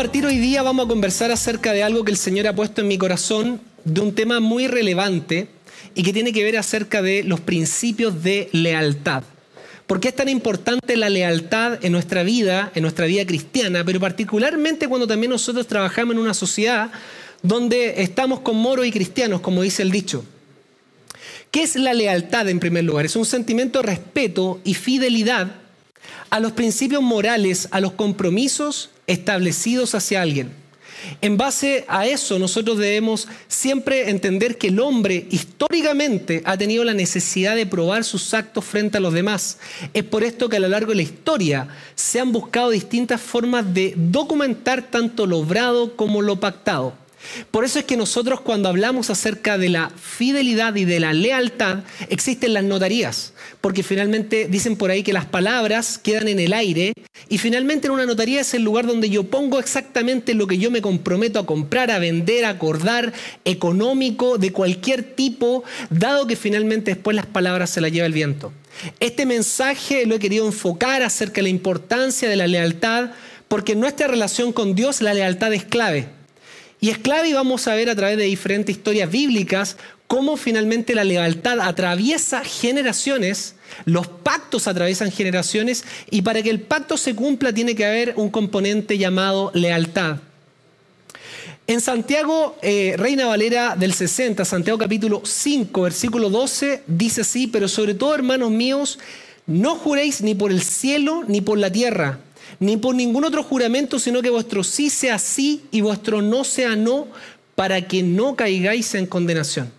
Partir hoy día, vamos a conversar acerca de algo que el Señor ha puesto en mi corazón, de un tema muy relevante y que tiene que ver acerca de los principios de lealtad. ¿Por qué es tan importante la lealtad en nuestra vida, en nuestra vida cristiana, pero particularmente cuando también nosotros trabajamos en una sociedad donde estamos con moros y cristianos, como dice el dicho? ¿Qué es la lealtad en primer lugar? Es un sentimiento de respeto y fidelidad a los principios morales, a los compromisos establecidos hacia alguien. En base a eso, nosotros debemos siempre entender que el hombre históricamente ha tenido la necesidad de probar sus actos frente a los demás. Es por esto que a lo largo de la historia se han buscado distintas formas de documentar tanto lo obrado como lo pactado. Por eso es que nosotros cuando hablamos acerca de la fidelidad y de la lealtad, existen las notarías, porque finalmente dicen por ahí que las palabras quedan en el aire y finalmente en una notaría es el lugar donde yo pongo exactamente lo que yo me comprometo a comprar, a vender, a acordar, económico, de cualquier tipo, dado que finalmente después las palabras se las lleva el viento. Este mensaje lo he querido enfocar acerca de la importancia de la lealtad, porque en nuestra relación con Dios la lealtad es clave. Y es clave y vamos a ver a través de diferentes historias bíblicas cómo finalmente la lealtad atraviesa generaciones, los pactos atraviesan generaciones y para que el pacto se cumpla tiene que haber un componente llamado lealtad. En Santiago, eh, Reina Valera del 60, Santiago capítulo 5, versículo 12, dice así, pero sobre todo hermanos míos, no juréis ni por el cielo ni por la tierra ni por ningún otro juramento, sino que vuestro sí sea sí y vuestro no sea no, para que no caigáis en condenación.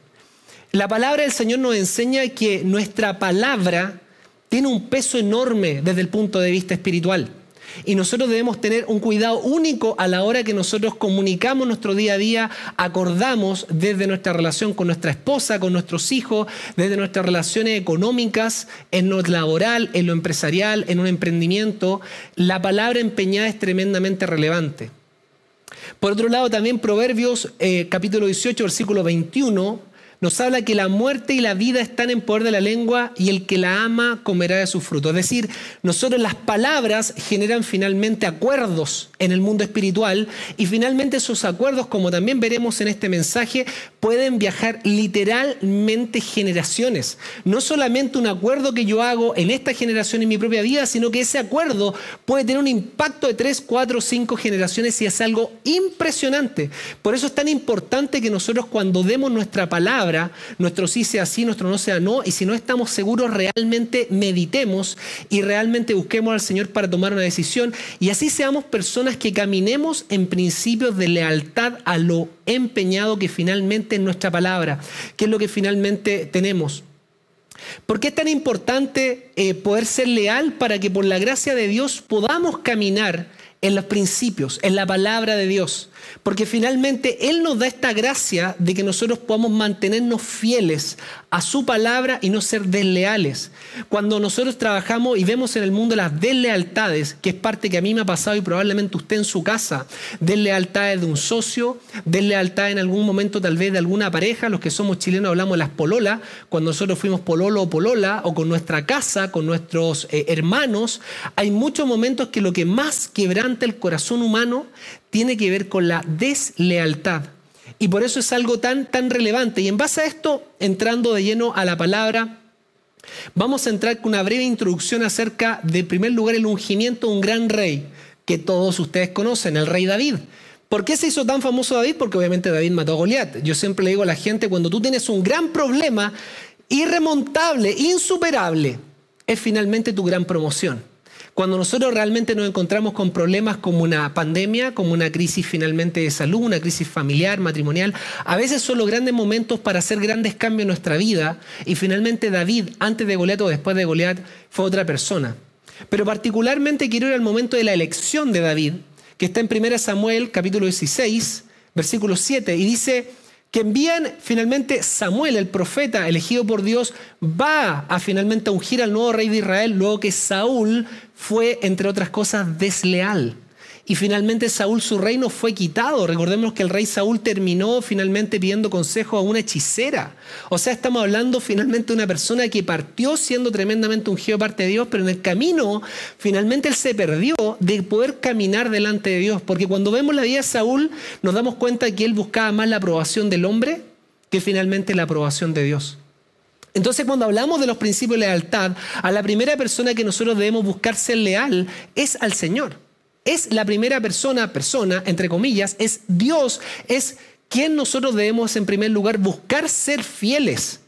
La palabra del Señor nos enseña que nuestra palabra tiene un peso enorme desde el punto de vista espiritual. Y nosotros debemos tener un cuidado único a la hora que nosotros comunicamos nuestro día a día, acordamos desde nuestra relación con nuestra esposa, con nuestros hijos, desde nuestras relaciones económicas, en lo laboral, en lo empresarial, en un emprendimiento. La palabra empeñada es tremendamente relevante. Por otro lado, también Proverbios eh, capítulo 18, versículo 21 nos habla que la muerte y la vida están en poder de la lengua y el que la ama comerá de su fruto. Es decir, nosotros las palabras generan finalmente acuerdos en el mundo espiritual y finalmente esos acuerdos, como también veremos en este mensaje, pueden viajar literalmente generaciones. No solamente un acuerdo que yo hago en esta generación en mi propia vida, sino que ese acuerdo puede tener un impacto de tres, cuatro, cinco generaciones y es algo impresionante. Por eso es tan importante que nosotros cuando demos nuestra palabra, nuestro sí sea sí, nuestro no sea no, y si no estamos seguros, realmente meditemos y realmente busquemos al Señor para tomar una decisión, y así seamos personas que caminemos en principios de lealtad a lo empeñado que finalmente es nuestra palabra, que es lo que finalmente tenemos. ¿Por qué es tan importante eh, poder ser leal para que por la gracia de Dios podamos caminar en los principios, en la palabra de Dios? Porque finalmente Él nos da esta gracia de que nosotros podamos mantenernos fieles a su palabra y no ser desleales. Cuando nosotros trabajamos y vemos en el mundo las deslealtades, que es parte que a mí me ha pasado y probablemente usted en su casa, deslealtades de un socio, deslealtad en algún momento tal vez de alguna pareja, los que somos chilenos hablamos de las pololas, cuando nosotros fuimos pololo o polola, o con nuestra casa, con nuestros eh, hermanos, hay muchos momentos que lo que más quebranta el corazón humano tiene que ver con la deslealtad. Y por eso es algo tan, tan relevante. Y en base a esto, entrando de lleno a la palabra, vamos a entrar con una breve introducción acerca, de, en primer lugar, el ungimiento de un gran rey, que todos ustedes conocen, el rey David. ¿Por qué se hizo tan famoso David? Porque obviamente David mató a Goliat. Yo siempre le digo a la gente, cuando tú tienes un gran problema, irremontable, insuperable, es finalmente tu gran promoción. Cuando nosotros realmente nos encontramos con problemas como una pandemia, como una crisis finalmente de salud, una crisis familiar, matrimonial, a veces son los grandes momentos para hacer grandes cambios en nuestra vida. Y finalmente David, antes de Goliat o después de Goliat, fue otra persona. Pero particularmente quiero ir al momento de la elección de David, que está en 1 Samuel capítulo 16, versículo 7, y dice que envían finalmente Samuel, el profeta elegido por Dios, va a finalmente ungir al nuevo rey de Israel, luego que Saúl fue, entre otras cosas, desleal. Y finalmente Saúl su reino fue quitado. Recordemos que el rey Saúl terminó finalmente pidiendo consejo a una hechicera. O sea, estamos hablando finalmente de una persona que partió siendo tremendamente ungido parte de Dios, pero en el camino finalmente él se perdió de poder caminar delante de Dios. Porque cuando vemos la vida de Saúl nos damos cuenta que él buscaba más la aprobación del hombre que finalmente la aprobación de Dios. Entonces, cuando hablamos de los principios de lealtad, a la primera persona que nosotros debemos buscar ser leal es al Señor es la primera persona, persona, entre comillas, es Dios, es quien nosotros debemos en primer lugar buscar ser fieles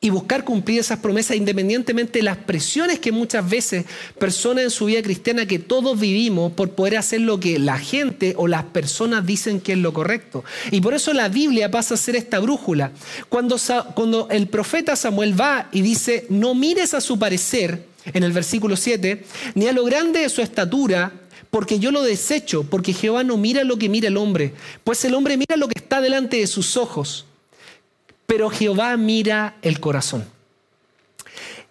y buscar cumplir esas promesas independientemente de las presiones que muchas veces personas en su vida cristiana que todos vivimos por poder hacer lo que la gente o las personas dicen que es lo correcto. Y por eso la Biblia pasa a ser esta brújula. Cuando, cuando el profeta Samuel va y dice, no mires a su parecer, en el versículo 7, ni a lo grande de su estatura, porque yo lo desecho, porque Jehová no mira lo que mira el hombre, pues el hombre mira lo que está delante de sus ojos, pero Jehová mira el corazón.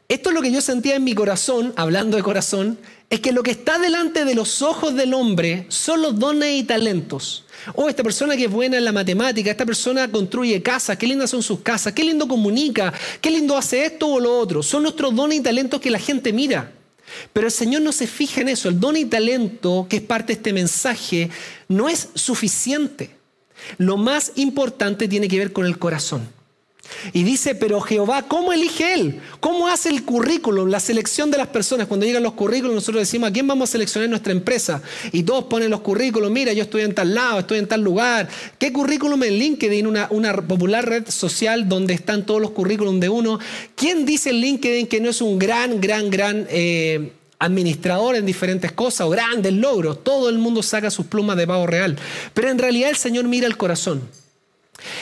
Esto es lo que yo sentía en mi corazón, hablando de corazón, es que lo que está delante de los ojos del hombre son los dones y talentos. Oh, esta persona que es buena en la matemática, esta persona construye casas, qué lindas son sus casas, qué lindo comunica, qué lindo hace esto o lo otro. Son nuestros dones y talentos que la gente mira. Pero el Señor no se fija en eso. El don y talento, que es parte de este mensaje, no es suficiente. Lo más importante tiene que ver con el corazón. Y dice, pero Jehová, ¿cómo elige Él? ¿Cómo hace el currículum, la selección de las personas? Cuando llegan los currículos, nosotros decimos, ¿a quién vamos a seleccionar en nuestra empresa? Y todos ponen los currículos, mira, yo estoy en tal lado, estoy en tal lugar. ¿Qué currículum en LinkedIn, una, una popular red social donde están todos los currículums de uno? ¿Quién dice en LinkedIn que no es un gran, gran, gran... Eh, administrador en diferentes cosas o grandes logros. Todo el mundo saca sus plumas de pavo real. Pero en realidad el Señor mira el corazón.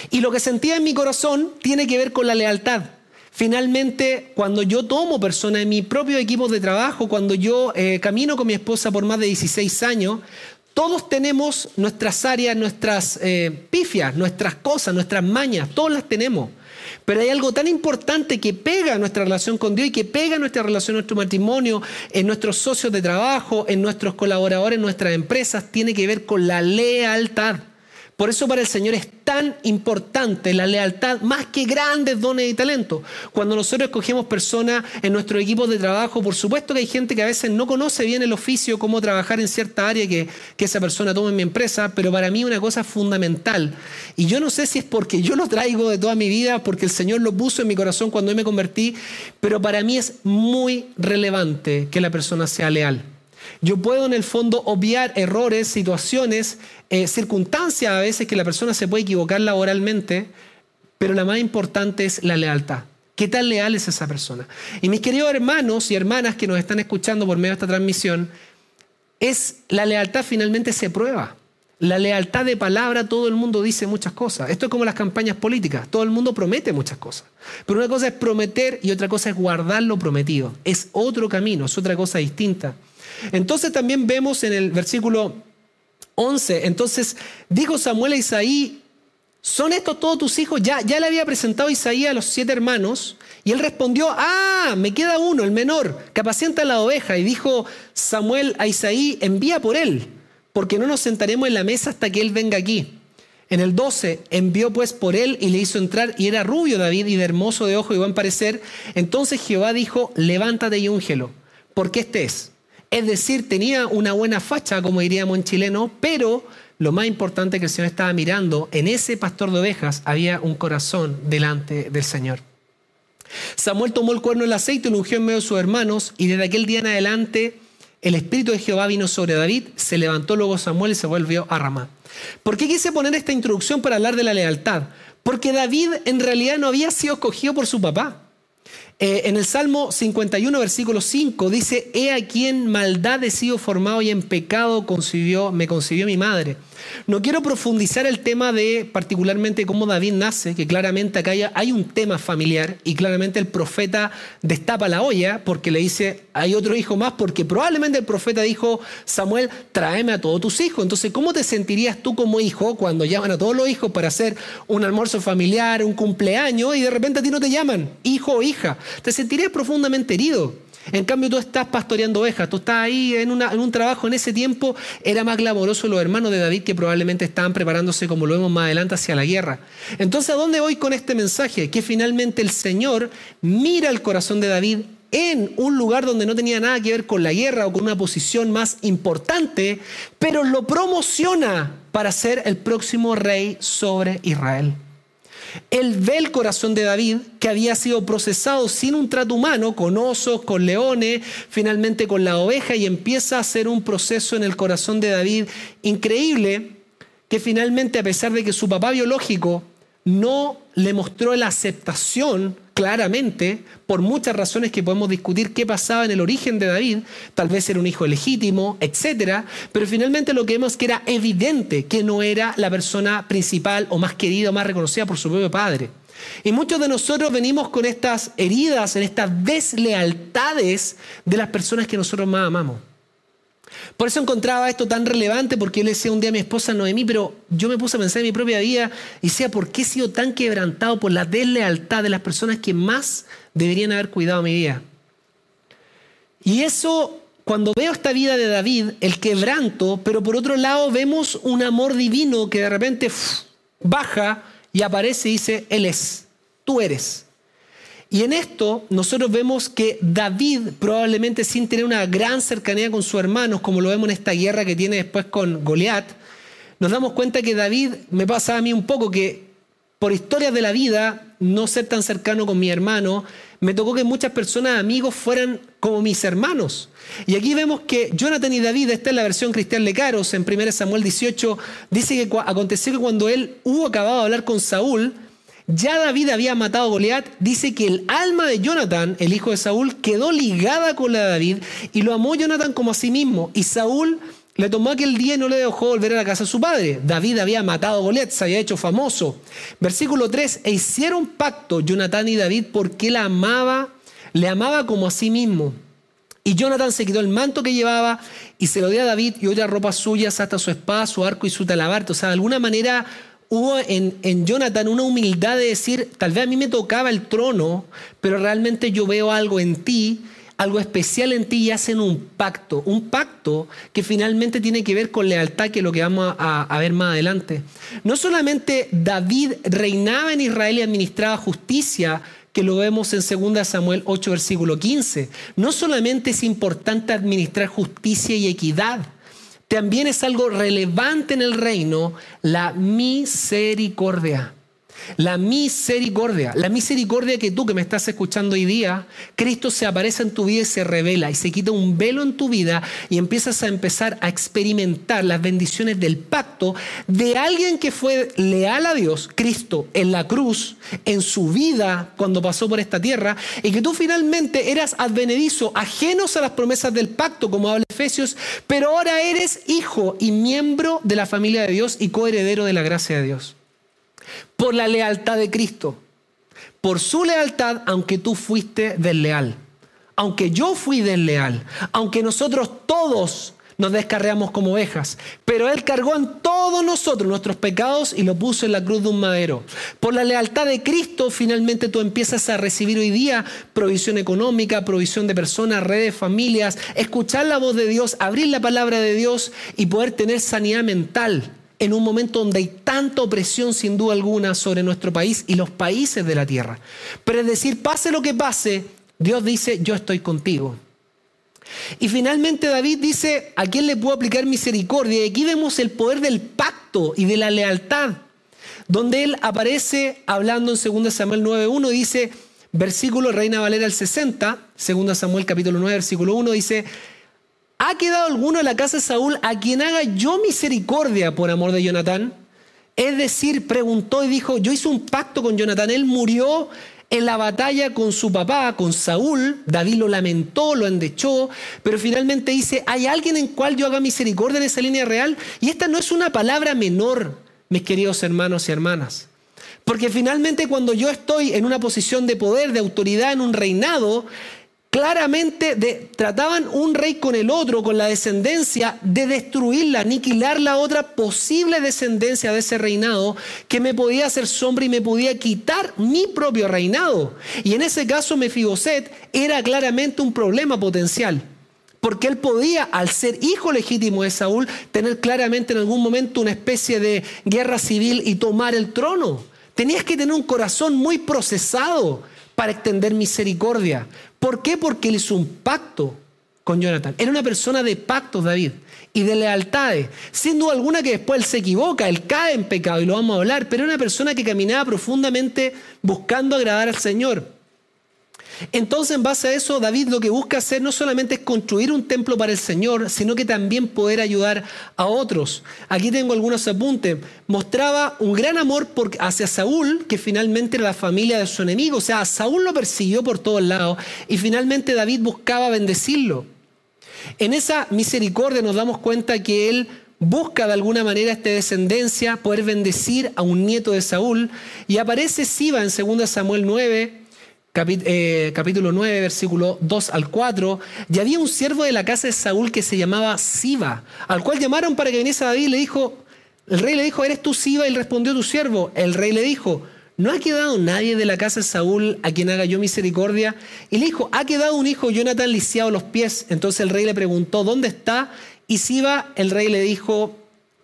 Y lo que sentía en mi corazón tiene que ver con la lealtad. Finalmente, cuando yo tomo personas en mi propio equipo de trabajo, cuando yo eh, camino con mi esposa por más de 16 años, todos tenemos nuestras áreas, nuestras eh, pifias, nuestras cosas, nuestras mañas, todas las tenemos. Pero hay algo tan importante que pega nuestra relación con Dios y que pega nuestra relación, nuestro matrimonio, en nuestros socios de trabajo, en nuestros colaboradores, en nuestras empresas, tiene que ver con la lealtad. Por eso para el Señor es tan importante la lealtad más que grandes dones y talentos. Cuando nosotros escogemos personas en nuestro equipo de trabajo, por supuesto que hay gente que a veces no conoce bien el oficio, cómo trabajar en cierta área que, que esa persona toma en mi empresa, pero para mí una cosa fundamental. Y yo no sé si es porque yo lo traigo de toda mi vida, porque el Señor lo puso en mi corazón cuando me convertí, pero para mí es muy relevante que la persona sea leal. Yo puedo en el fondo obviar errores, situaciones, eh, circunstancias a veces que la persona se puede equivocar laboralmente, pero la más importante es la lealtad. ¿Qué tan leal es esa persona? Y mis queridos hermanos y hermanas que nos están escuchando por medio de esta transmisión, es la lealtad finalmente se prueba. La lealtad de palabra, todo el mundo dice muchas cosas. Esto es como las campañas políticas, todo el mundo promete muchas cosas. Pero una cosa es prometer y otra cosa es guardar lo prometido. Es otro camino, es otra cosa distinta. Entonces también vemos en el versículo 11, entonces dijo Samuel a Isaí, ¿son estos todos tus hijos? Ya, ya le había presentado Isaí a los siete hermanos y él respondió, ah, me queda uno, el menor, que apacienta la oveja. Y dijo Samuel a Isaí, envía por él, porque no nos sentaremos en la mesa hasta que él venga aquí. En el 12 envió pues por él y le hizo entrar y era rubio David y de hermoso de ojo y buen parecer. Entonces Jehová dijo, levántate y úngelo, porque este es. Es decir, tenía una buena facha, como diríamos en chileno, pero lo más importante que el Señor estaba mirando, en ese pastor de ovejas había un corazón delante del Señor. Samuel tomó el cuerno del aceite y lo ungió en medio de sus hermanos, y desde aquel día en adelante el Espíritu de Jehová vino sobre David, se levantó luego Samuel y se volvió a Ramá. ¿Por qué quise poner esta introducción para hablar de la lealtad? Porque David en realidad no había sido escogido por su papá. Eh, en el Salmo 51, versículo 5, dice, He aquí en maldad he sido formado y en pecado concibió, me concibió mi madre. No quiero profundizar el tema de particularmente cómo David nace, que claramente acá hay un tema familiar y claramente el profeta destapa la olla porque le dice, hay otro hijo más, porque probablemente el profeta dijo, Samuel, tráeme a todos tus hijos. Entonces, ¿cómo te sentirías tú como hijo cuando llaman a todos los hijos para hacer un almuerzo familiar, un cumpleaños y de repente a ti no te llaman, hijo o hija? Te sentirías profundamente herido. En cambio, tú estás pastoreando ovejas, tú estás ahí en, un trabajo. En ese tiempo era más glamoroso los hermanos de David que probablemente estaban preparándose, como lo vemos más adelante, hacia la guerra. Entonces, ¿a dónde voy con este mensaje? Que finalmente el Señor mira el corazón de David en un lugar donde no tenía nada que ver con la guerra o con una posición más importante, pero lo promociona para ser el próximo rey sobre Israel. Él ve el corazón de David que había sido procesado sin un trato humano, con osos, con leones, finalmente con la oveja y empieza a hacer un proceso en el corazón de David increíble que finalmente a pesar de que su papá biológico no le mostró la aceptación claramente, por muchas razones que podemos discutir qué pasaba en el origen de David, tal vez era un hijo legítimo, etc. Pero finalmente lo que vemos es que era evidente que no era la persona principal o más querida o más reconocida por su propio padre. Y muchos de nosotros venimos con estas heridas, en estas deslealtades de las personas que nosotros más amamos. Por eso encontraba esto tan relevante, porque yo le decía un día a mi esposa Noemí, pero yo me puse a pensar en mi propia vida y decía, ¿por qué he sido tan quebrantado por la deslealtad de las personas que más deberían haber cuidado mi vida? Y eso, cuando veo esta vida de David, el quebranto, pero por otro lado vemos un amor divino que de repente baja y aparece y dice, Él es, tú eres. Y en esto nosotros vemos que David, probablemente sin tener una gran cercanía con sus hermanos, como lo vemos en esta guerra que tiene después con Goliat, nos damos cuenta que David, me pasa a mí un poco que por historias de la vida, no ser tan cercano con mi hermano, me tocó que muchas personas, amigos, fueran como mis hermanos. Y aquí vemos que Jonathan y David, esta es la versión cristiana de Caros, en 1 Samuel 18, dice que aconteció que cuando él hubo acabado de hablar con Saúl, ya David había matado a Goliat, dice que el alma de Jonathan, el hijo de Saúl, quedó ligada con la de David y lo amó Jonathan como a sí mismo. Y Saúl le tomó aquel día y no le dejó volver a la casa de su padre. David había matado a Goliat, se había hecho famoso. Versículo 3, e hicieron pacto Jonathan y David porque él amaba, le amaba como a sí mismo. Y Jonathan se quitó el manto que llevaba y se lo dio a David y otras ropas suyas hasta su espada, su arco y su talabarte. O sea, de alguna manera hubo en, Jonathan una humildad de decir, tal vez a mí me tocaba el trono, pero realmente yo veo algo en ti, algo especial en ti y hacen un pacto, un pacto que finalmente tiene que ver con lealtad, que es lo que vamos a, a ver más adelante. No solamente David reinaba en Israel y administraba justicia, que lo vemos en 2 Samuel 8, versículo 15. No solamente es importante administrar justicia y equidad, también es algo relevante en el reino la misericordia. La misericordia, la misericordia que tú que me estás escuchando hoy día, Cristo se aparece en tu vida y se revela y se quita un velo en tu vida y empiezas a empezar a experimentar las bendiciones del pacto de alguien que fue leal a Dios, Cristo, en la cruz, en su vida cuando pasó por esta tierra y que tú finalmente eras advenedizo, ajenos a las promesas del pacto, como habla Efesios, pero ahora eres hijo y miembro de la familia de Dios y coheredero de la gracia de Dios por la lealtad de Cristo. Por su lealtad, aunque tú fuiste desleal. Aunque yo fui desleal. Aunque nosotros todos nos descarreamos como ovejas. Pero Él cargó en todos nosotros nuestros pecados y lo puso en la cruz de un madero. Por la lealtad de Cristo, finalmente tú empiezas a recibir hoy día provisión económica, provisión de personas, redes, familias, escuchar la voz de Dios, abrir la palabra de Dios y poder tener sanidad mental en un momento donde hay tanta opresión sin duda alguna sobre nuestro país y los países de la tierra. Pero es decir, pase lo que pase, Dios dice, yo estoy contigo. Y finalmente David dice, ¿a quién le puedo aplicar misericordia? Y aquí vemos el poder del pacto y de la lealtad, donde él aparece hablando en 2 Samuel 9.1, dice, versículo Reina Valera el 60, 2 Samuel capítulo 9, versículo 1, dice, ¿Ha quedado alguno en la casa de Saúl a quien haga yo misericordia por amor de Jonatán? Es decir, preguntó y dijo, yo hice un pacto con Jonatán, él murió En la batalla con su papá, con Saúl, David lo lamentó, lo endechó, pero finalmente dice, ¿hay alguien en cual yo haga misericordia en esa línea real? Y esta no es una palabra menor, mis queridos hermanos y hermanas. Porque finalmente cuando yo estoy en una posición de poder, de autoridad, en un reinado, claramente trataban un rey con el otro, con la descendencia, de destruirla, aniquilar la otra posible descendencia de ese reinado que me podía hacer sombra y me podía quitar mi propio reinado. Y en ese caso Mefiboset era claramente un problema potencial. Porque él podía, al ser hijo legítimo de Saúl, tener claramente en algún momento una especie de guerra civil y tomar el trono. Tenías que tener un corazón muy procesado para extender misericordia. ¿Por qué? Porque él hizo un pacto con Jonathan. Era una persona de pactos, David, y de lealtades. Sin duda alguna que después él se equivoca, él cae en pecado, y lo vamos a hablar, pero era una persona que caminaba profundamente buscando agradar al Señor. Entonces, en base a eso, David lo que busca hacer no solamente es construir un templo para el Señor, sino que también poder ayudar a otros. Aquí tengo algunos apuntes. Mostraba un gran amor hacia Saúl, que finalmente era la familia de su enemigo. O sea, Saúl lo persiguió por todos lados y finalmente David buscaba bendecirlo. En esa misericordia nos damos cuenta que él busca de alguna manera esta descendencia, poder bendecir a un nieto de Saúl. Y aparece Siba en 2 Samuel 9, eh, capítulo 9, versículo 2 al 4, y había un siervo de la casa de Saúl que se llamaba Siba, al cual llamaron para que viniese a David y le dijo, el rey le dijo, ¿eres tú Siba? Y respondió tu siervo. El rey le dijo, ¿no ha quedado nadie de la casa de Saúl a quien haga yo misericordia? Y le dijo, ha quedado un hijo, Jonathan, lisiado los pies. Entonces el rey le preguntó, ¿dónde está? Y Siba, el rey le dijo,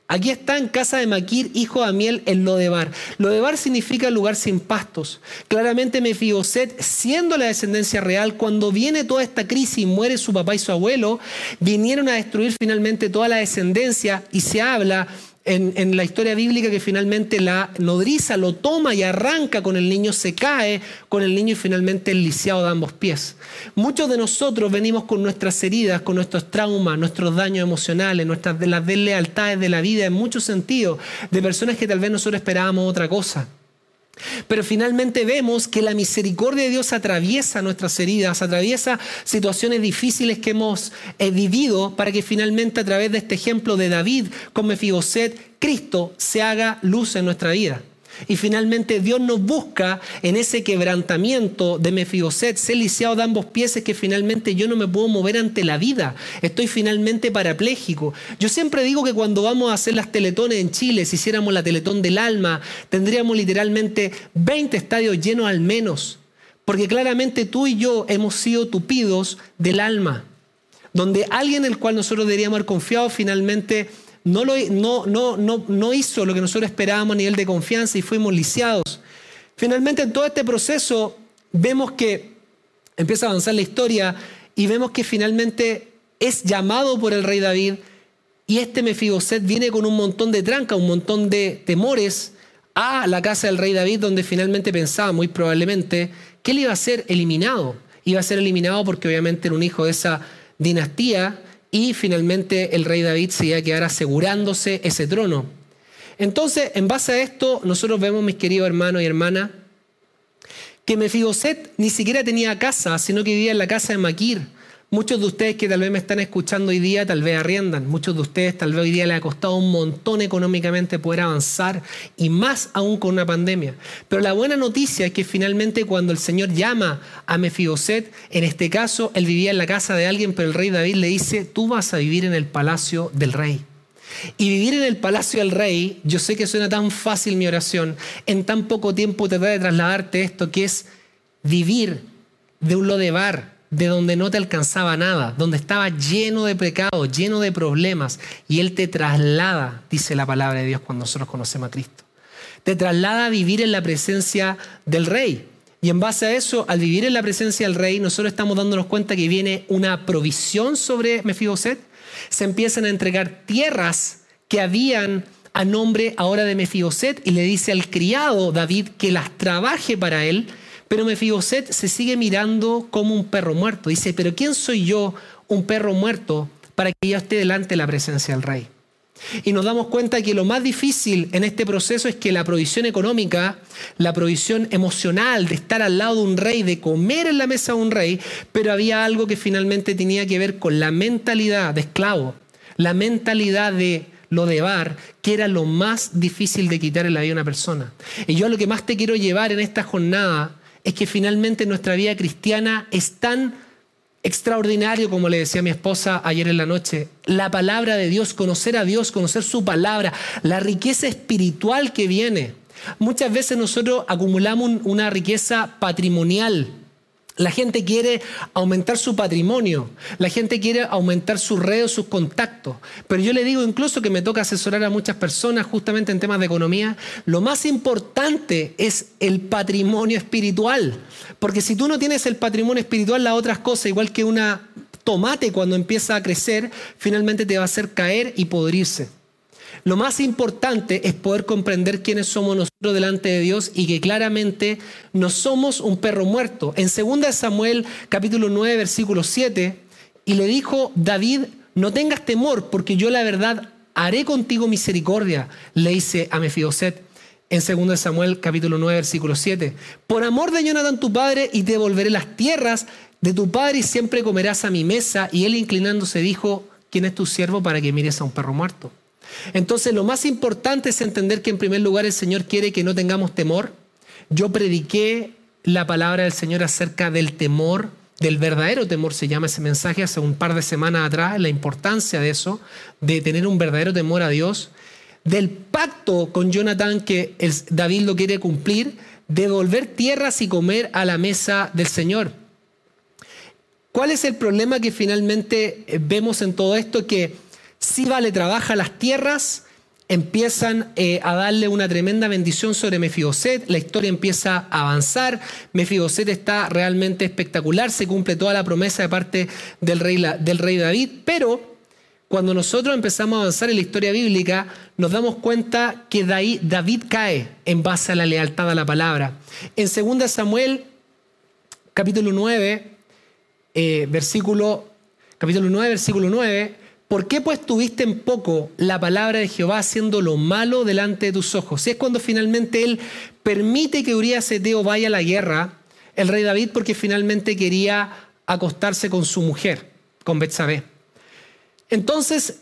Aquí está en casa de Maquir, hijo de Amiel, en Lodebar. Lodebar significa lugar sin pastos. Claramente Mefiboset, siendo la descendencia real, cuando viene toda esta crisis y muere su papá y su abuelo, vinieron a destruir finalmente toda la descendencia y se habla en, la historia bíblica que finalmente la nodriza lo toma y arranca con el niño, se cae con el niño y finalmente el lisiado de ambos pies. Muchos de nosotros venimos con nuestras heridas, con nuestros traumas, nuestros daños emocionales, nuestras las deslealtades de la vida en muchos sentidos, de personas que tal vez nosotros esperábamos otra cosa. Pero finalmente vemos que la misericordia de Dios atraviesa nuestras heridas, atraviesa situaciones difíciles que hemos eh, vivido para que finalmente a través de este ejemplo de David con Mefiboset, Cristo se haga luz en nuestra vida. Y finalmente Dios nos busca en ese quebrantamiento de Mefiboset, ser lisiado de ambos pies, es que finalmente yo no me puedo mover ante la vida. Estoy finalmente parapléjico. Yo siempre digo que cuando vamos a hacer las teletones en Chile, si hiciéramos la teletón del alma, tendríamos literalmente 20 estadios llenos al menos. Porque claramente tú y yo hemos sido tupidos del alma. Donde alguien en el cual nosotros deberíamos haber confiado finalmente no, lo, hizo lo que nosotros esperábamos a nivel de confianza y fuimos lisiados. Finalmente en todo este proceso vemos que empieza a avanzar la historia y vemos que finalmente es llamado por el rey David y este Mefiboset viene con un montón de tranca, un montón de temores a la casa del rey David donde finalmente pensaba muy probablemente que él iba a ser eliminado. Iba a ser eliminado porque obviamente era un hijo de esa dinastía y finalmente el rey David se iba a quedar asegurándose ese trono. Entonces, en base a esto, nosotros vemos, mis queridos hermanos y hermanas, que Mefiboset ni siquiera tenía casa, sino que vivía en la casa de Maquir, Muchos de ustedes que tal vez me están escuchando hoy día tal vez arriendan. Muchos de ustedes tal vez hoy día les ha costado un montón económicamente poder avanzar y más aún con una pandemia. Pero la buena noticia es que finalmente cuando el Señor llama a Mefiboset, en este caso él vivía en la casa de alguien, pero el rey David le dice, tú vas a vivir en el palacio del rey. Y vivir en el palacio del rey, yo sé que suena tan fácil mi oración, en tan poco tiempo te de trasladarte esto, que es vivir de un lodebar, de donde no te alcanzaba nada, donde estaba lleno de pecados, lleno de problemas, y Él te traslada, dice la palabra de Dios cuando nosotros conocemos a Cristo. Te traslada a vivir en la presencia del Rey. Y en base a eso, al vivir en la presencia del Rey, nosotros estamos dándonos cuenta que viene una provisión sobre Mefiboset. Se empiezan a entregar tierras que habían a nombre ahora de Mefiboset y le dice al criado David que las trabaje para él pero Mefiboset se sigue mirando como un perro muerto. Dice, pero ¿quién soy yo, un perro muerto, para que yo esté delante de la presencia del rey? Y nos damos cuenta que lo más difícil en este proceso es que la provisión económica, la provisión emocional de estar al lado de un rey, de comer en la mesa de un rey, pero había algo que finalmente tenía que ver con la mentalidad de esclavo, la mentalidad de lo de bar, que era lo más difícil de quitar en la vida de una persona. Y yo lo que más te quiero llevar en esta jornada es que finalmente nuestra vida cristiana es tan extraordinario, como le decía mi esposa ayer en la noche, la palabra de Dios, conocer a Dios, conocer su palabra, la riqueza espiritual que viene. Muchas veces nosotros acumulamos una riqueza patrimonial, la gente quiere aumentar su patrimonio, la gente quiere aumentar sus redes, sus contactos. Pero yo le digo incluso que me toca asesorar a muchas personas justamente en temas de economía. Lo más importante es el patrimonio espiritual. Porque si tú no tienes el patrimonio espiritual, las otras cosas, igual que una tomate cuando empieza a crecer, finalmente te va a hacer caer y podrirse. Lo más importante es poder comprender quiénes somos nosotros delante de Dios y que claramente no somos un perro muerto. En 2 Samuel capítulo 9 versículo 7, y le dijo David, no tengas temor porque yo la verdad haré contigo misericordia, le dice a Mefiboset en 2 Samuel capítulo 9 versículo 7. Por amor de Jonathan tu padre y te devolveré las tierras de tu padre y siempre comerás a mi mesa. Y él inclinándose dijo, ¿quién es tu siervo para que mires a un perro muerto? Entonces lo más importante es entender que en primer lugar el Señor quiere que no tengamos temor. Yo prediqué la palabra del Señor acerca del temor, del verdadero temor se llama ese mensaje hace un par de semanas atrás, la importancia de eso, de tener un verdadero temor a Dios, del pacto con Jonathan que David lo quiere cumplir, de volver tierras y comer a la mesa del Señor. ¿Cuál es el problema que finalmente eh, vemos en todo esto? Que Siba le trabaja las tierras, empiezan eh, a darle una tremenda bendición sobre Mefiboset, la historia empieza a avanzar, Mefiboset está realmente espectacular, se cumple toda la promesa de parte del rey, del rey David, pero cuando nosotros empezamos a avanzar en la historia bíblica, nos damos cuenta que David cae en base a la lealtad a la palabra. En 2 Samuel, capítulo 9, eh, versículo, capítulo 9, versículo 9, ¿Por qué pues tuviste en poco la palabra de Jehová haciendo lo malo delante de tus ojos? Es cuando finalmente él permite que Urias Eteo vaya a la guerra, el rey David, porque finalmente quería acostarse con su mujer, con Betsabé. Entonces,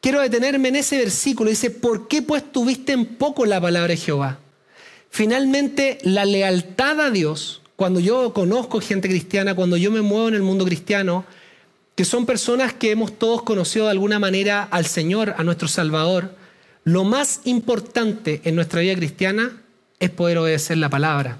quiero detenerme en ese versículo. Dice, ¿por qué pues tuviste en poco la palabra de Jehová? Finalmente, la lealtad a Dios, cuando yo conozco gente cristiana, cuando yo me muevo en el mundo cristiano, que son personas que hemos todos conocido de alguna manera al Señor, a nuestro Salvador, lo más importante en nuestra vida cristiana es poder obedecer la palabra.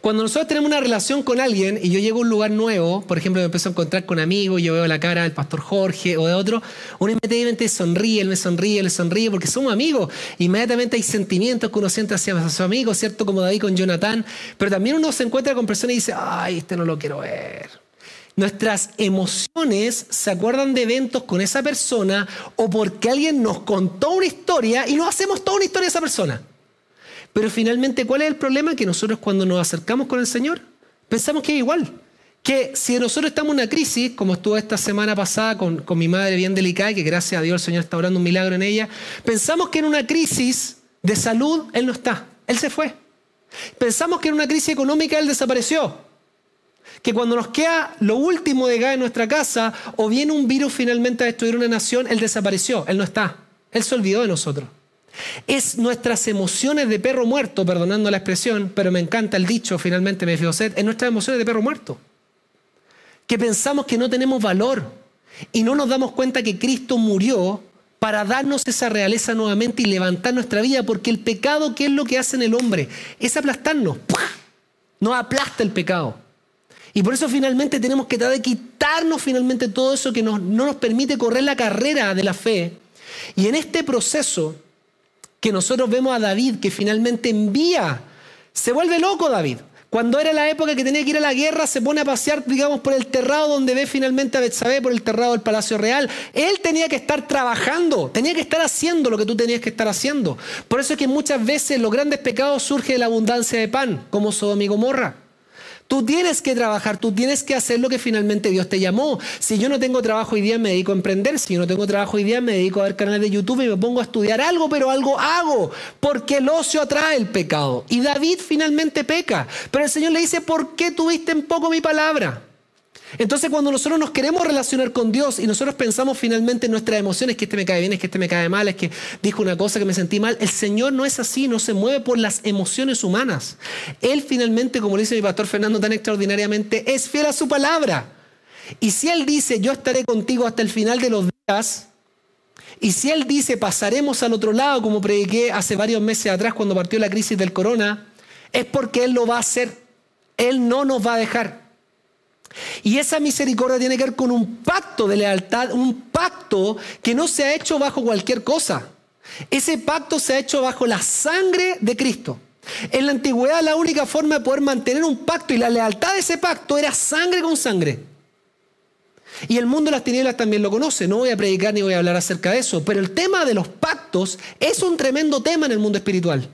Cuando nosotros tenemos una relación con alguien y yo llego a un lugar nuevo, por ejemplo, me empiezo a encontrar con amigos, yo veo la cara del pastor Jorge o de otro, uno inmediatamente sonríe, él me sonríe, le sonríe porque somos amigos. Inmediatamente hay sentimientos que uno siente hacia su amigo, ¿cierto? Como David con Jonathan, pero también uno se encuentra con personas y dice, ay, este no lo quiero ver Nuestras emociones se acuerdan de eventos con esa persona o porque alguien nos contó una historia y nos hacemos toda una historia de esa persona. Pero finalmente, ¿cuál es el problema? Que nosotros cuando nos acercamos con el Señor, pensamos que es igual. Que si nosotros estamos en una crisis, como estuvo esta semana pasada con, con mi madre bien delicada, que gracias a Dios el Señor está orando un milagro en ella, pensamos que en una crisis de salud Él no está, Él se fue. Pensamos que en una crisis económica Él desapareció que cuando nos queda lo último de gas en nuestra casa o viene un virus finalmente a destruir una nación, Él desapareció, Él no está, Él se olvidó de nosotros. Es nuestras emociones de perro muerto, perdonando la expresión, pero me encanta el dicho finalmente, me sed, es nuestras emociones de perro muerto. Que pensamos que no tenemos valor y no nos damos cuenta que Cristo murió para darnos esa realeza nuevamente y levantar nuestra vida, porque el pecado, ¿qué es lo que hace en el hombre? Es aplastarnos. No aplasta el pecado. Y por eso finalmente tenemos que tratar de quitarnos finalmente todo eso que no nos permite correr la carrera de la fe. Y en este proceso que nosotros vemos a David, que finalmente envía, se vuelve loco David. Cuando era la época que tenía que ir a la guerra, se pone a pasear, digamos, por el terrado donde ve finalmente a Betsabé, por el terrado del Palacio Real. Él tenía que estar trabajando, tenía que estar haciendo lo que tú tenías que estar haciendo. Por eso es que muchas veces los grandes pecados surgen de la abundancia de pan, como Sodom y Gomorra. Tú tienes que trabajar, tú tienes que hacer lo que finalmente Dios te llamó. Si yo no tengo trabajo hoy día, me dedico a emprender. Si yo no tengo trabajo hoy día, me dedico a ver canales de YouTube y me pongo a estudiar algo, pero algo hago. Porque el ocio atrae el pecado. Y David finalmente peca. Pero el Señor le dice, ¿por qué tuviste en poco mi palabra? Entonces cuando nosotros nos queremos relacionar con Dios y nosotros pensamos finalmente en nuestras emociones, que este me cae bien, es que este me cae mal, es que dijo una cosa que me sentí mal, el Señor no es así, no se mueve por las emociones humanas. Él finalmente, como dice mi pastor Fernando tan extraordinariamente, es fiel a su palabra. Y si Él dice, yo estaré contigo hasta el final de los días, y si Él dice, pasaremos al otro lado, como prediqué hace varios meses atrás cuando partió la crisis del corona, es porque Él lo va a hacer. Él no nos va a dejar. Y esa misericordia tiene que ver con un pacto de lealtad, un pacto que no se ha hecho bajo cualquier cosa. Ese pacto se ha hecho bajo la sangre de Cristo. En la antigüedad la única forma de poder mantener un pacto y la lealtad de ese pacto era sangre con sangre. Y el mundo de las tinieblas también lo conoce. No voy a predicar ni voy a hablar acerca de eso. Pero el tema de los pactos es un tremendo tema en el mundo espiritual.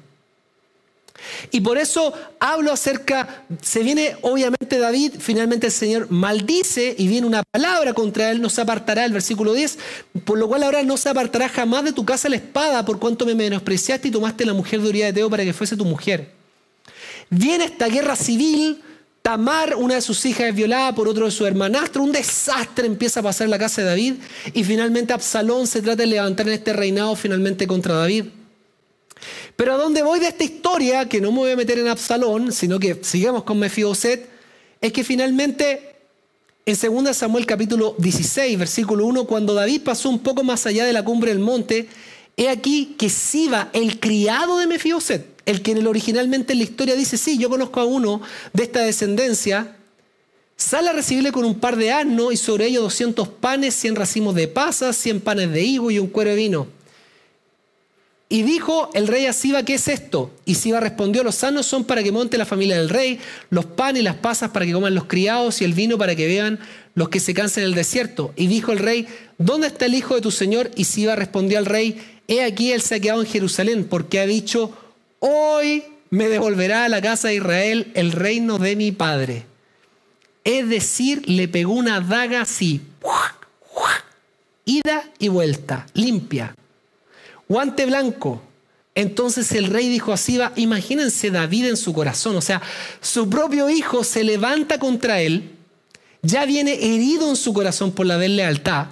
Y por eso hablo acerca, se viene obviamente David, finalmente el Señor maldice y viene una palabra contra él, no se apartará, el versículo 10, por lo cual ahora no se apartará jamás de tu casa la espada por cuanto me menospreciaste y tomaste la mujer de Uriah de Teo para que fuese tu mujer. Viene esta guerra civil, Tamar, una de sus hijas, es violada por otro de su hermanastro, un desastre empieza a pasar en la casa de David y finalmente Absalón se trata de levantar en este reinado finalmente contra David. Pero a dónde voy de esta historia, que no me voy a meter en Absalón, sino que sigamos con Mefiboset, es que finalmente en 2 Samuel capítulo 16, versículo 1, cuando David pasó un poco más allá de la cumbre del monte, he aquí que Siba, el criado de Mefiboset, el que originalmente en la historia dice, sí, yo conozco a uno de esta descendencia, sale a recibirle con un par de asnos y sobre ellos 200 panes, 100 racimos de pasas, 100 panes de higo y un cuero de vino. Y dijo el rey a Siba, ¿qué es esto? Y Siba respondió, los sanos son para que monte la familia del rey, los panes y las pasas para que coman los criados y el vino para que vean los que se cansen en el desierto. Y dijo el rey, ¿dónde está el hijo de tu señor? Y Siba respondió al rey, he aquí él se ha quedado en Jerusalén, porque ha dicho, hoy me devolverá a la casa de Israel el reino de mi padre. Es decir, le pegó una daga así, ida y vuelta, limpia guante blanco. Entonces el rey dijo a Siba, imagínense David en su corazón, o sea, su propio hijo se levanta contra él, ya viene herido en su corazón por la deslealtad,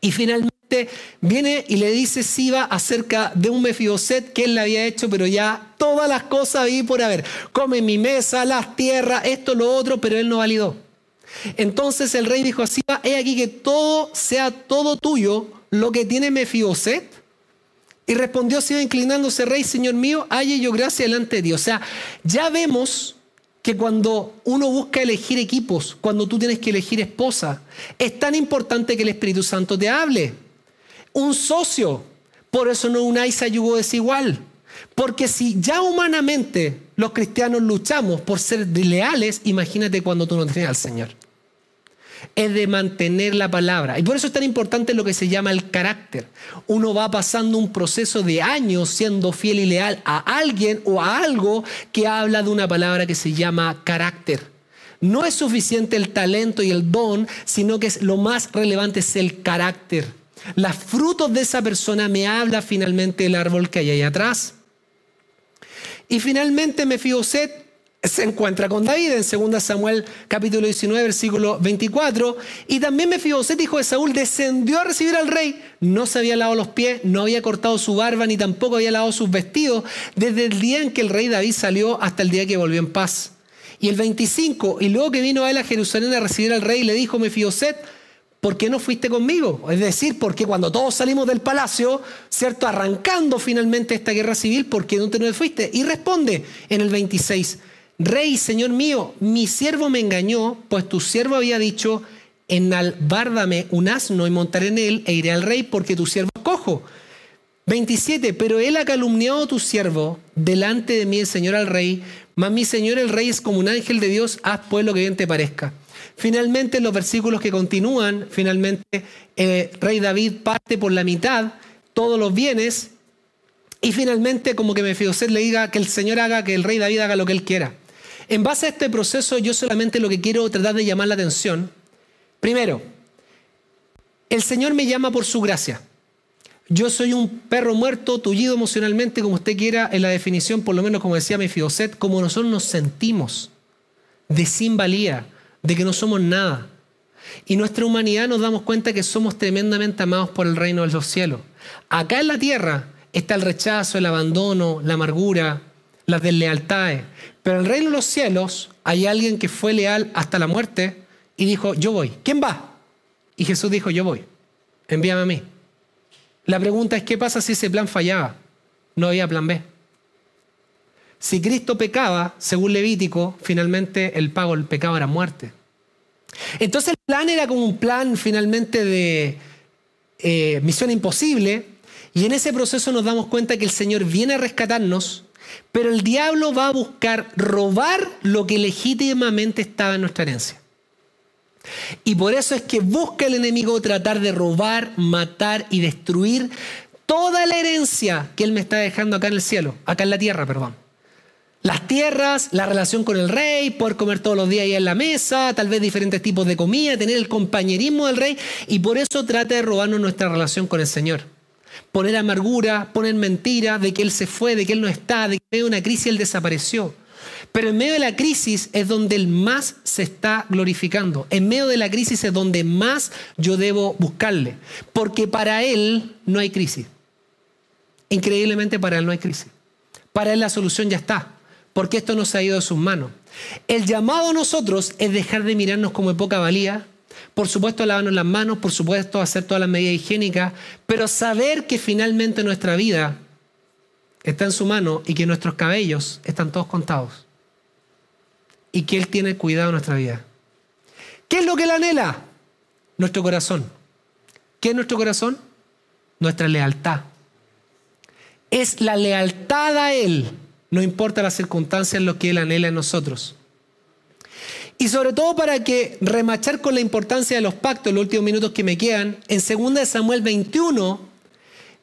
y finalmente viene y le dice Siba acerca de un Mefiboset que él le había hecho, pero ya todas las cosas ahí por haber, come mi mesa, las tierras, esto, lo otro, pero él no validó. Entonces el rey dijo a Siba, he aquí que todo sea todo tuyo lo que tiene Mefiboset y respondió Siba inclinándose, Rey, Señor mío, halle yo gracia delante de Dios. O sea, ya vemos que cuando uno busca elegir equipos, cuando tú tienes que elegir esposa, es tan importante que el Espíritu Santo te hable. Un socio, por eso no unáis a yugo desigual. Porque si ya humanamente los cristianos luchamos por ser leales, imagínate cuando tú no tienes al Señor es de mantener la palabra. Y por eso es tan importante lo que se llama el carácter. Uno va pasando un proceso de años siendo fiel y leal a alguien o a algo que habla de una palabra que se llama carácter. No es suficiente el talento y el don, sino que lo más relevante es el carácter. Los frutos de esa persona me habla finalmente del árbol que hay ahí atrás. Y finalmente Mefiboset se encuentra con David en 2 Samuel capítulo 19 versículo 24 y también Mefiboset hijo de Saúl descendió a recibir al rey no se había lavado los pies no había cortado su barba ni tampoco había lavado sus vestidos desde el día en que el rey David salió hasta el día que volvió en paz y el 25 y luego que vino a él a Jerusalén a recibir al rey le dijo Mefiboset ¿por qué no fuiste conmigo? Es decir, porque cuando todos salimos del palacio, ¿cierto? Arrancando finalmente esta guerra civil, ¿por qué no te fuiste? Y responde en el 26, Rey, Señor mío, mi siervo me engañó, pues tu siervo había dicho, enalbárdame un asno y montaré en él e iré al rey porque tu siervo es cojo. 27. Pero él ha calumniado a tu siervo delante de mí, el Señor al rey, mas mi Señor el rey es como un ángel de Dios, haz pues lo que bien te parezca. Finalmente, en los versículos que continúan, finalmente, eh, rey David parte por la mitad todos los bienes y finalmente como que Mefiboset le diga que el Señor haga, que el rey David haga lo que él quiera. En base a este proceso, yo solamente lo que quiero tratar de llamar la atención, primero, el Señor me llama por su gracia. Yo soy un perro muerto, tullido emocionalmente, como usted quiera, en la definición, por lo menos como decía Mefiboset, como nosotros nos sentimos, de sin valía, de que no somos nada. Y nuestra humanidad nos damos cuenta que somos tremendamente amados por el reino de los cielos. Acá en la tierra está el rechazo, el abandono, la amargura, las deslealtades. Pero en el reino de los cielos hay alguien que fue leal hasta la muerte y dijo, yo voy. ¿Quién va? Y Jesús dijo, yo voy. Envíame a mí. La pregunta es, ¿qué pasa si ese plan fallaba? No había plan B. Si Cristo pecaba, según Levítico, finalmente el pago del pecado era muerte. Entonces el plan era como un plan finalmente de eh, misión imposible, y en ese proceso nos damos cuenta que el Señor viene a rescatarnos, pero el diablo va a buscar robar lo que legítimamente estaba en nuestra herencia. Y por eso es que busca el enemigo tratar de robar, matar y destruir toda la herencia que él me está dejando acá en el cielo, acá en la tierra, perdón. Las tierras, la relación con el rey, poder comer todos los días ahí en la mesa, tal vez diferentes tipos de comida, tener el compañerismo del rey, y por eso trata de robarnos nuestra relación con el Señor. Poner amargura, poner mentira de que Él se fue, de que Él no está, de que en medio de una crisis Él desapareció. Pero en medio de la crisis es donde el más se está glorificando. En medio de la crisis es donde más yo debo buscarle. Porque para Él no hay crisis. Increíblemente para Él no hay crisis. Para Él la solución ya está. Porque esto no se ha ido de sus manos. El llamado a nosotros es dejar de mirarnos como de poca valía. Por supuesto, lavarnos las manos, por supuesto, hacer todas las medidas higiénicas, pero saber que finalmente nuestra vida está en su mano y que nuestros cabellos están todos contados y que Él tiene cuidado de nuestra vida. ¿Qué es lo que Él anhela? Nuestro corazón. ¿Qué es nuestro corazón? Nuestra lealtad. Es la lealtad a Él, no importa las circunstancias, lo que Él anhela en nosotros. Y sobre todo para que remachar con la importancia de los pactos, los últimos minutos que me quedan, en 2 Samuel 21,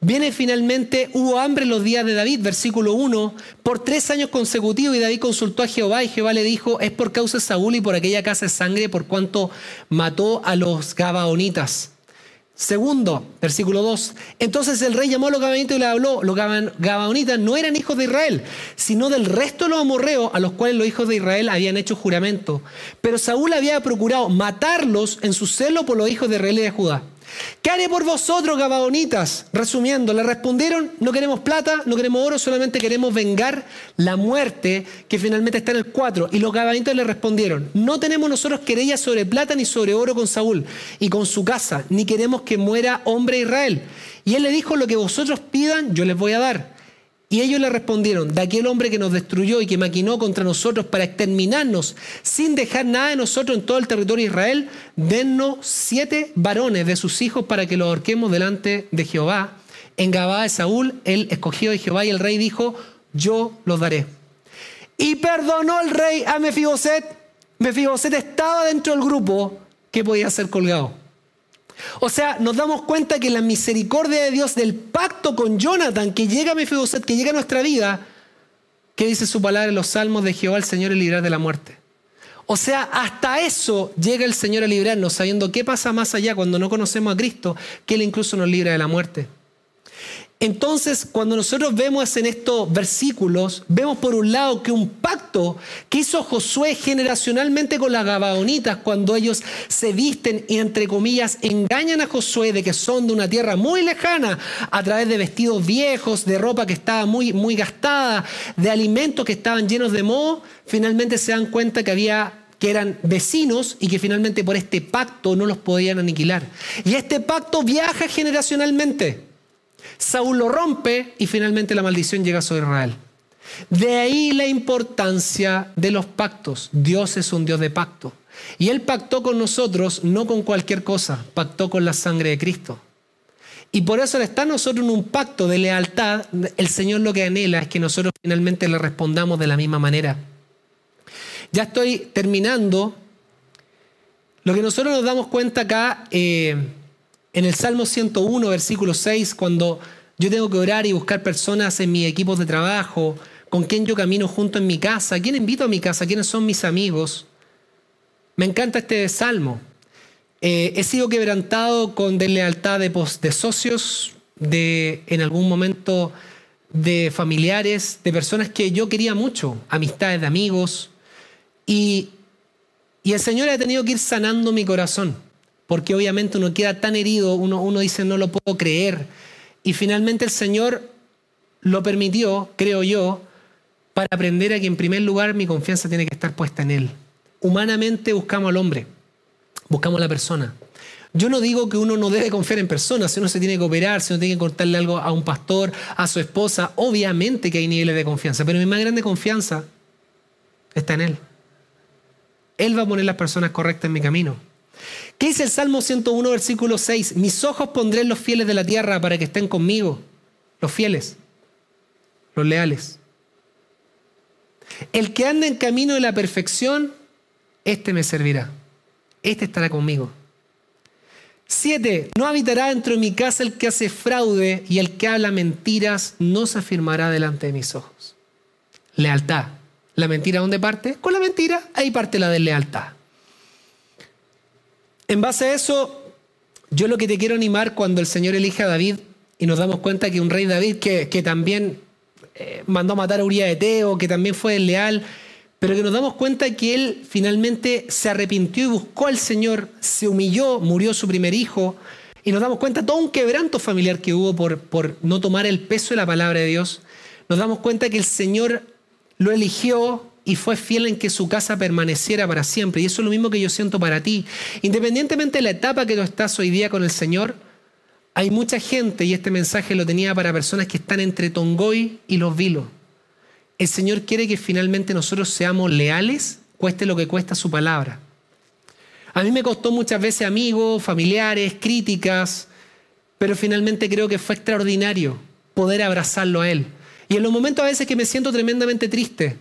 Viene finalmente, hubo hambre en los días de David, versículo 1, por tres años consecutivos y David consultó a Jehová y Jehová le dijo, es por causa de Saúl y por aquella casa de sangre por cuanto mató a los Gabaonitas. Segundo, versículo 2. Entonces el rey llamó a los Gabaonitas y le habló. Los Gabaonitas no eran hijos de Israel, sino del resto de los amorreos a los cuales los hijos de Israel habían hecho juramento. Pero Saúl había procurado matarlos en su celo por los hijos de Israel y de Judá. ¿Qué haré por vosotros, Gabaonitas? Resumiendo, le respondieron, no queremos plata, no queremos oro, solamente queremos vengar la muerte que finalmente está en el 4. Y los Gabaonitas le respondieron, no tenemos nosotros querellas sobre plata ni sobre oro con Saúl y con su casa, ni queremos que muera hombre Israel. Y él le dijo, lo que vosotros pidan, yo les voy a dar. Y ellos le respondieron, de aquel hombre que nos destruyó y que maquinó contra nosotros para exterminarnos sin dejar nada de nosotros en todo el territorio de Israel, dennos siete varones de sus hijos para que los ahorquemos delante de Jehová. En Gabá de Saúl, él escogió de Jehová y el rey dijo, yo los daré. Y perdonó el rey a Mefiboset. Mefiboset estaba dentro del grupo que podía ser colgado. O sea, nos damos cuenta que la misericordia de Dios del pacto con Jonathan, que llega a Mefiboset, que llega a nuestra vida, que dice su palabra en los salmos de Jehová, el Señor es librar de la muerte. O sea, hasta eso llega el Señor a librarnos, sabiendo qué pasa más allá cuando no conocemos a Cristo, que Él incluso nos libra de la muerte. Entonces, cuando nosotros vemos en estos versículos, vemos por un lado que un pacto que hizo Josué generacionalmente con las Gabaonitas, cuando ellos se visten y entre comillas engañan a Josué de que son de una tierra muy lejana a través de vestidos viejos, de ropa que estaba muy, muy gastada, de alimentos que estaban llenos de moho, finalmente se dan cuenta que había que eran vecinos y que finalmente por este pacto no los podían aniquilar. Y este pacto viaja generacionalmente. Saúl lo rompe y finalmente la maldición llega sobre Israel. De ahí la importancia de los pactos. Dios es un Dios de pacto. Y Él pactó con nosotros no con cualquier cosa, pactó con la sangre de Cristo. Y por eso estar nosotros en un pacto de lealtad, el Señor lo que anhela es que nosotros finalmente le respondamos de la misma manera. Ya estoy terminando. Lo que nosotros nos damos cuenta acá... Eh, en el Salmo 101, versículo 6, cuando yo tengo que orar y buscar personas en mis equipos de trabajo, con quién yo camino junto en mi casa, quién invito a mi casa, quiénes son mis amigos. Me encanta este salmo. Eh, he sido quebrantado con deslealtad de, de socios, de en algún momento de familiares, de personas que yo quería mucho, amistades de amigos. Y, y el Señor ha tenido que ir sanando mi corazón, porque obviamente uno queda tan herido, uno, dice no lo puedo creer. Y finalmente el Señor lo permitió, creo yo, para aprender a que en primer lugar mi confianza tiene que estar puesta en Él. Humanamente buscamos al hombre, buscamos a la persona. Yo no digo que uno no debe confiar en personas, si uno se tiene que operar, si uno tiene que cortarle algo a un pastor, a su esposa, obviamente que hay niveles de confianza, pero mi más grande confianza está en Él. Él va a poner las personas correctas en mi camino. ¿Qué dice el Salmo 101, versículo 6? Mis ojos pondré en los fieles de la tierra para que estén conmigo. Los fieles, los leales. El que anda en camino de la perfección, este me servirá. Este estará conmigo. Siete, no habitará dentro de mi casa el que hace fraude y el que habla mentiras no se afirmará delante de mis ojos. Lealtad. ¿La mentira dónde parte? Con la mentira, ahí parte la deslealtad. En base a eso, yo lo que te quiero animar cuando el Señor elige a David y nos damos cuenta que un rey David que, que también eh, mandó matar a Uriah de Teo, que también fue leal, pero que nos damos cuenta que él finalmente se arrepintió y buscó al Señor, se humilló, murió su primer hijo, y nos damos cuenta todo un quebranto familiar que hubo por, por no tomar el peso de la palabra de Dios. Nos damos cuenta que el Señor lo eligió y fue fiel en que su casa permaneciera para siempre. Y eso es lo mismo que yo siento para ti. Independientemente de la etapa que tú estás hoy día con el Señor, hay mucha gente, y este mensaje lo tenía para personas que están entre Tongoy y los Vilos. El Señor quiere que finalmente nosotros seamos leales, cueste lo que cuesta su palabra. A mí me costó muchas veces amigos, familiares, críticas, pero finalmente creo que fue extraordinario poder abrazarlo a Él. Y en los momentos a veces que me siento tremendamente triste,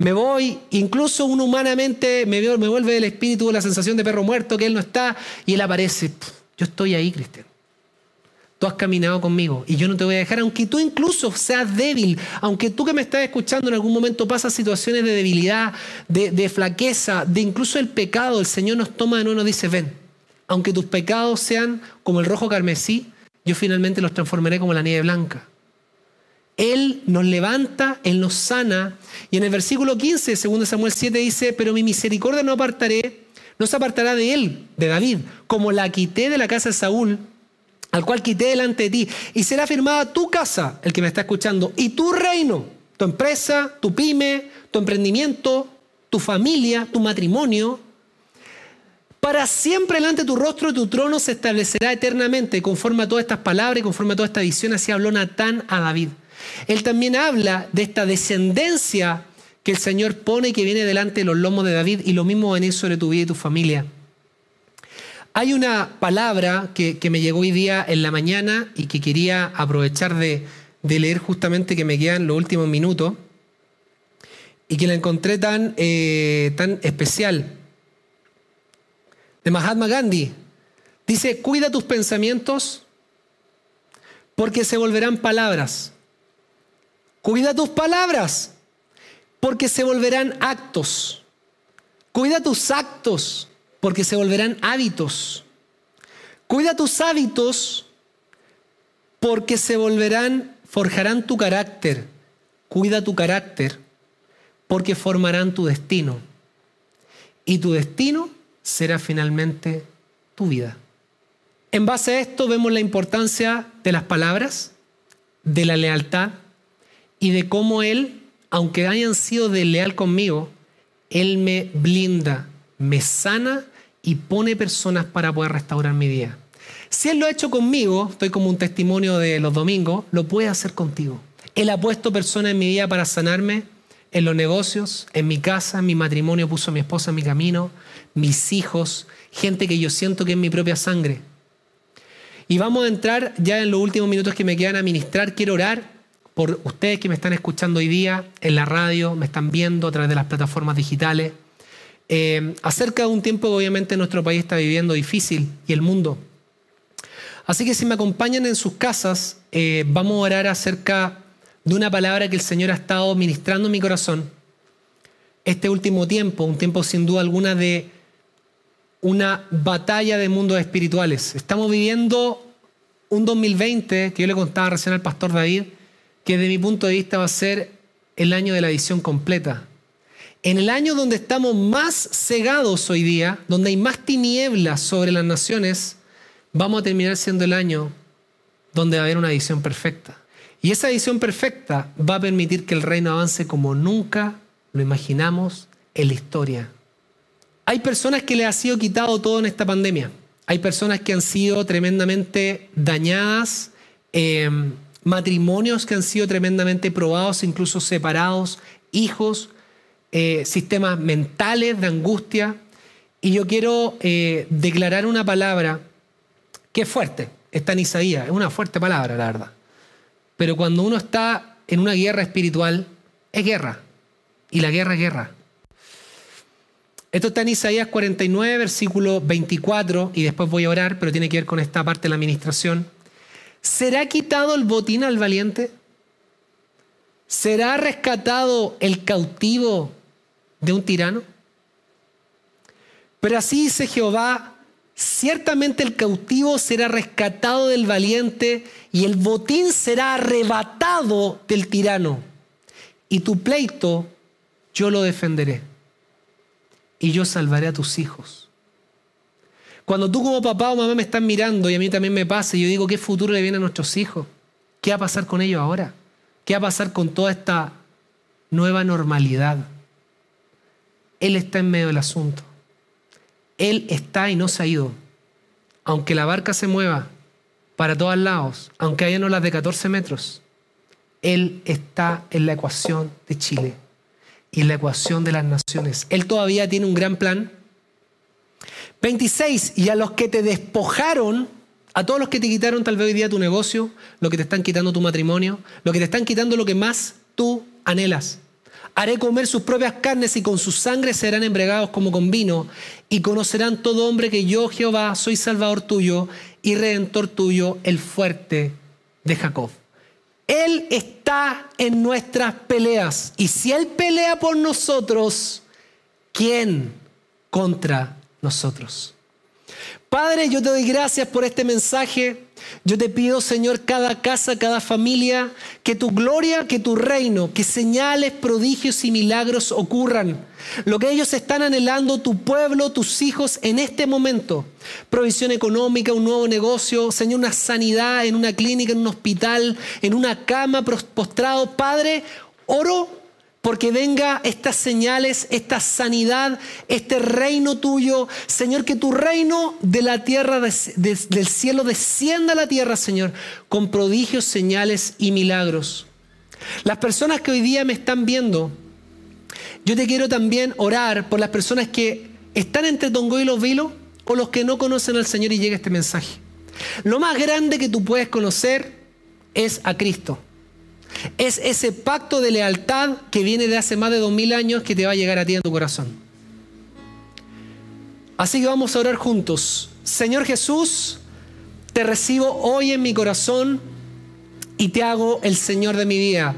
me voy, incluso uno humanamente me, vuelve el espíritu la sensación de perro muerto, que Él no está, y Él aparece. Yo estoy ahí, Cristian. Tú has caminado conmigo y yo no te voy a dejar, aunque tú incluso seas débil, aunque tú que me estás escuchando en algún momento pasas situaciones de debilidad, de, flaqueza, de incluso el pecado, el Señor nos toma de nuevo y nos dice, ven, aunque tus pecados sean como el rojo carmesí, yo finalmente los transformaré como la nieve blanca. Él nos levanta, Él nos sana. Y en el versículo 15, segundo Samuel 7, dice, pero mi misericordia no apartaré, no se apartará de Él, de David, como la quité de la casa de Saúl al cual quité delante de ti, y será firmada tu casa, el que me está escuchando, y tu reino, tu empresa, tu pyme, tu emprendimiento, tu familia, tu matrimonio. Para siempre delante de tu rostro tu trono se establecerá eternamente, conforme a todas estas palabras y conforme a toda esta visión, así habló Natán a David. Él también habla de esta descendencia que el Señor pone y que viene delante de los lomos de David, y lo mismo va a venir sobre tu vida y tu familia. Hay una palabra que, me llegó hoy día en la mañana y que quería aprovechar de, leer justamente que me quedan los últimos minutos y que la encontré tan, eh, tan especial. De Mahatma Gandhi. Dice, cuida tus pensamientos porque se volverán palabras. Cuida tus palabras porque se volverán actos. Cuida tus actos porque se volverán hábitos. Cuida tus hábitos porque se volverán, forjarán tu carácter. Cuida tu carácter porque formarán tu destino. Y tu destino será finalmente tu vida. En base a esto vemos la importancia de las palabras, de la lealtad y de cómo Él, aunque hayan sido desleal conmigo, Él me blinda, me sana y pone personas para poder restaurar mi vida. Si Él lo ha hecho conmigo, estoy como un testimonio de los domingos, lo puede hacer contigo. Él ha puesto personas en mi vida para sanarme, en los negocios, en mi casa, en mi matrimonio, puso a mi esposa en mi camino, mis hijos, gente que yo siento que es mi propia sangre. Y vamos a entrar ya en los últimos minutos que me quedan a ministrar. Quiero orar por ustedes que me están escuchando hoy día en la radio, me están viendo a través de las plataformas digitales. Eh, acerca de un tiempo que obviamente nuestro país está viviendo difícil y el mundo. Así que si me acompañan en sus casas, eh, vamos a orar acerca de una palabra que el Señor ha estado ministrando en mi corazón este último tiempo, un tiempo sin duda alguna de una batalla de mundos espirituales. Estamos viviendo un 2020 que yo le contaba recién al pastor David, que desde mi punto de vista va a ser el año de la visión completa. En el año donde estamos más cegados hoy día, donde hay más tinieblas sobre las naciones, vamos a terminar siendo el año donde va a haber una visión perfecta. Y esa visión perfecta va a permitir que el reino avance como nunca lo imaginamos en la historia. Hay personas que le ha sido quitado todo en esta pandemia. Hay personas que han sido tremendamente dañadas, em, matrimonios que han sido tremendamente probados, incluso separados, hijos, eh, sistemas mentales de angustia. Y yo quiero eh, declarar una palabra que es fuerte, está en Isaías, es una fuerte palabra, la verdad. Pero cuando uno está en una guerra espiritual, es guerra. Y la guerra es guerra. Esto está en Isaías 49, versículo 24, y después voy a orar, pero tiene que ver con esta parte de la administración. ¿Será quitado el botín al valiente? ¿Será rescatado el cautivo de un tirano? Pero así dice Jehová, ciertamente el cautivo será rescatado del valiente y el botín será arrebatado del tirano. Y tu pleito yo lo defenderé y yo salvaré a tus hijos. Cuando tú como papá o mamá me están mirando y a mí también me pasa, y yo digo, ¿qué futuro le viene a nuestros hijos? ¿Qué va a pasar con ellos ahora? ¿Qué va a pasar con toda esta nueva normalidad? Él está en medio del asunto. Él está y no se ha ido. Aunque la barca se mueva para todos lados, aunque haya olas de 14 metros, Él está en la ecuación de Chile y la ecuación de las naciones. Él todavía tiene un gran plan. 26. Y a los que te despojaron, a todos los que te quitaron tal vez hoy día tu negocio, lo que te están quitando tu matrimonio, lo que te están quitando lo que más tú anhelas. Haré comer sus propias carnes y con su sangre serán embregados como con vino y conocerán todo hombre que yo Jehová soy salvador tuyo y redentor tuyo, el fuerte de Jacob. Él está en nuestras peleas. Y si Él pelea por nosotros, ¿quién contra nosotros? Padre, yo te doy gracias por este mensaje. Yo te pido, Señor, cada casa, cada familia, que tu gloria, que tu reino, que señales, prodigios y milagros ocurran. Lo que ellos están anhelando, tu pueblo, tus hijos, en este momento. Provisión económica, un nuevo negocio, Señor, una sanidad en una clínica, en un hospital, en una cama postrado. Padre, oro porque venga estas señales, esta sanidad, este reino tuyo. Señor, que tu reino de la tierra, del cielo, descienda a la tierra, Señor, con prodigios, señales y milagros. Las personas que hoy día me están viendo, yo te quiero también orar por las personas que están entre Tongo y los Vilos o los que no conocen al Señor y llega este mensaje. Lo más grande que tú puedes conocer es a Cristo. Es ese pacto de lealtad que viene de hace más de dos mil años que te va a llegar a ti en tu corazón. Así que vamos a orar juntos. Señor Jesús, te recibo hoy en mi corazón y te hago el Señor de mi vida.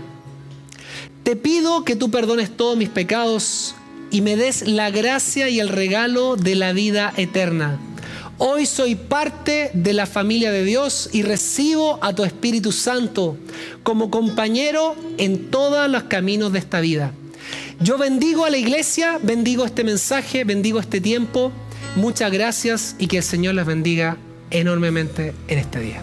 Te pido que tú perdones todos mis pecados y me des la gracia y el regalo de la vida eterna. Hoy soy parte de la familia de Dios y recibo a tu Espíritu Santo como compañero en todos los caminos de esta vida. Yo bendigo a la iglesia, bendigo este mensaje, bendigo este tiempo. Muchas gracias y que el Señor les bendiga enormemente en este día.